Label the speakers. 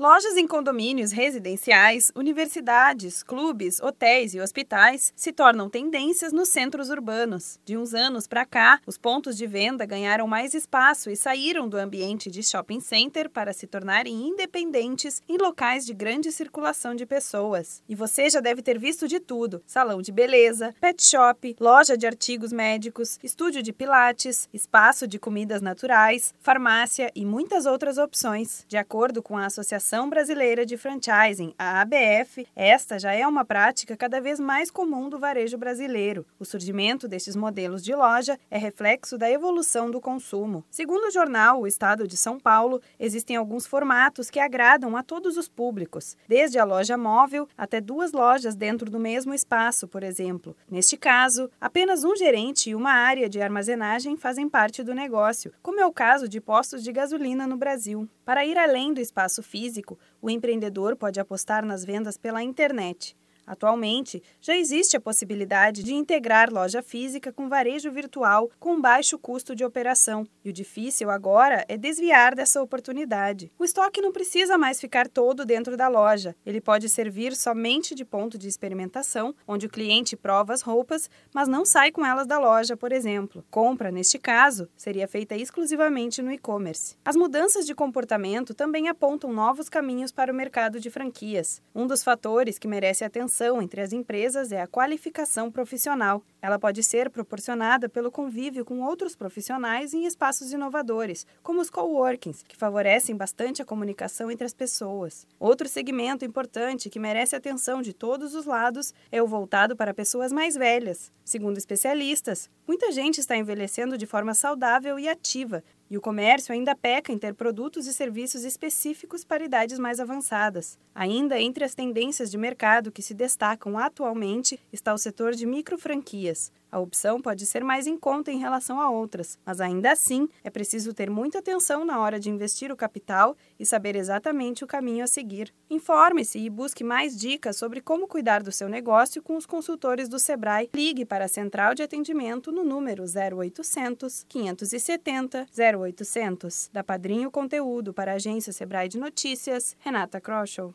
Speaker 1: Lojas em condomínios residenciais, universidades, clubes, hotéis e hospitais se tornam tendências nos centros urbanos. De uns anos para cá, os pontos de venda ganharam mais espaço e saíram do ambiente de shopping center para se tornarem independentes em locais de grande circulação de pessoas. E você já deve ter visto de tudo: salão de beleza, pet shop, loja de artigos médicos, estúdio de pilates, espaço de comidas naturais, farmácia e muitas outras opções. De acordo com a Associação Associação Brasileira de Franchising, a ABF, esta já é uma prática cada vez mais comum do varejo brasileiro. O surgimento destes modelos de loja é reflexo da evolução do consumo. Segundo o jornal O Estado de São Paulo, existem alguns formatos que agradam a todos os públicos, desde a loja móvel até duas lojas dentro do mesmo espaço, por exemplo. Neste caso, apenas um gerente e uma área de armazenagem fazem parte do negócio, como é o caso de postos de gasolina no Brasil. Para ir além do espaço físico, o empreendedor pode apostar nas vendas pela internet. Atualmente, já existe a possibilidade de integrar loja física com varejo virtual com baixo custo de operação, e o difícil agora é desviar dessa oportunidade. O estoque não precisa mais ficar todo dentro da loja, ele pode servir somente de ponto de experimentação, onde o cliente prova as roupas, mas não sai com elas da loja, por exemplo. Compra, neste caso, seria feita exclusivamente no e-commerce. As mudanças de comportamento também apontam novos caminhos para o mercado de franquias. Um dos fatores que merece atenção relação entre as empresas é a qualificação profissional. Ela pode ser proporcionada pelo convívio com outros profissionais em espaços inovadores, como os coworkings, que favorecem bastante a comunicação entre as pessoas. Outro segmento importante que merece atenção de todos os lados é o voltado para pessoas mais velhas. Segundo especialistas, muita gente está envelhecendo de forma saudável e ativa, e o comércio ainda peca em ter produtos e serviços específicos para idades mais avançadas. Ainda entre as tendências de mercado que se destacam atualmente está o setor de microfranquias. A opção pode ser mais em conta em relação a outras, mas ainda assim é preciso ter muita atenção na hora de investir o capital e saber exatamente o caminho a seguir. Informe-se e busque mais dicas sobre como cuidar do seu negócio com os consultores do Sebrae. Ligue para a central de atendimento no número 0800 570 0800. Da Padrinho Conteúdo para a agência Sebrae de Notícias, Renata Kroschel.